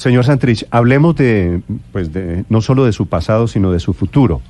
Señor Santrich, hablemos de, pues de, no solo de su pasado, sino de su futuro.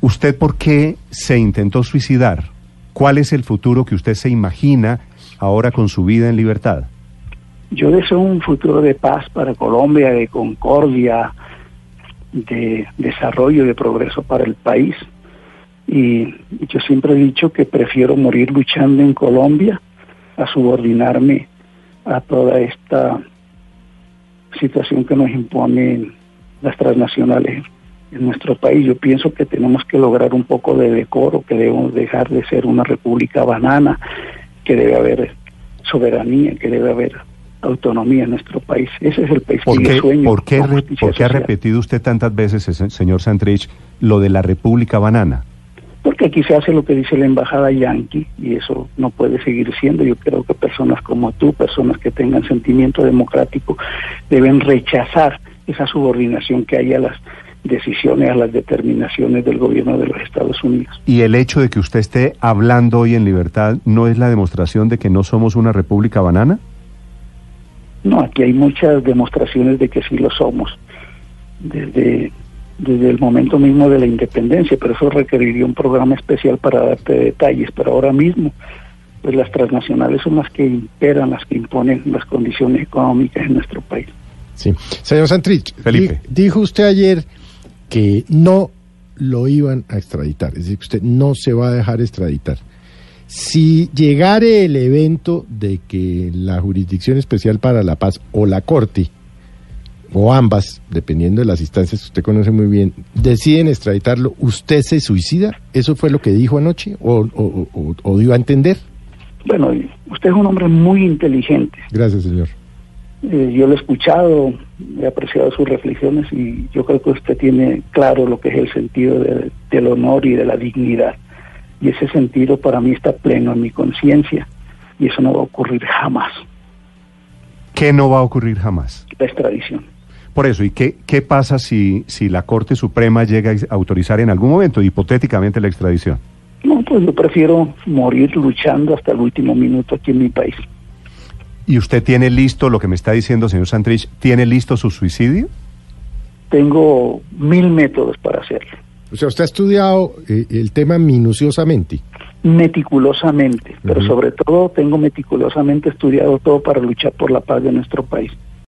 ¿Usted por qué se intentó suicidar? ¿Cuál es el futuro que usted se imagina ahora con su vida en libertad? Yo deseo un futuro de paz para Colombia, de concordia, de desarrollo, de progreso para el país. Y yo siempre he dicho que prefiero morir luchando en Colombia a subordinarme a toda esta situación que nos imponen las transnacionales en nuestro país. Yo pienso que tenemos que lograr un poco de decoro, que debemos dejar de ser una república banana, que debe haber soberanía, que debe haber autonomía en nuestro país. Ese es el país ¿Por que qué, yo sueño. ¿por qué, por qué ha repetido usted tantas veces, señor Santrich, lo de la República Banana? Porque aquí se hace lo que dice la embajada yanqui y eso no puede seguir siendo. Yo creo que personas como tú, personas que tengan sentimiento democrático, deben rechazar esa subordinación que hay a las decisiones, a las determinaciones del gobierno de los Estados Unidos. Y el hecho de que usted esté hablando hoy en libertad no es la demostración de que no somos una República Banana? No, aquí hay muchas demostraciones de que sí lo somos. Desde, desde el momento mismo de la independencia, pero eso requeriría un programa especial para darte detalles. Pero ahora mismo, pues las transnacionales son las que imperan, las que imponen las condiciones económicas en nuestro país. Sí. Señor Santrich, Felipe. di- dijo usted ayer que no lo iban a extraditar, es decir, que usted no se va a dejar extraditar. Si llegare el evento de que la Jurisdicción Especial para la Paz o la Corte, o ambas, dependiendo de las instancias que usted conoce muy bien, deciden extraditarlo, ¿usted se suicida? ¿Eso fue lo que dijo anoche o, o- o- o dio a entender? Bueno, usted es un hombre muy inteligente. Gracias, señor. Eh, yo lo he escuchado, he apreciado sus reflexiones y yo creo que usted tiene claro lo que es el sentido de- del honor y de la dignidad. Y ese sentido para mí está pleno en mi conciencia y eso no va a ocurrir jamás, ¿Qué no va a ocurrir jamás? la extradición. Por eso, ¿y qué, qué pasa si, si la Corte Suprema llega a autorizar en algún momento, hipotéticamente, la extradición? No, pues yo prefiero morir luchando hasta el último minuto aquí en mi país. ¿Y usted tiene listo lo que me está diciendo, señor Santrich? ¿Tiene listo su suicidio? Tengo mil métodos para hacerlo, O sea, usted ha estudiado eh, el tema minuciosamente. meticulosamente, pero sobre todo tengo meticulosamente estudiado todo para luchar por la paz de nuestro país.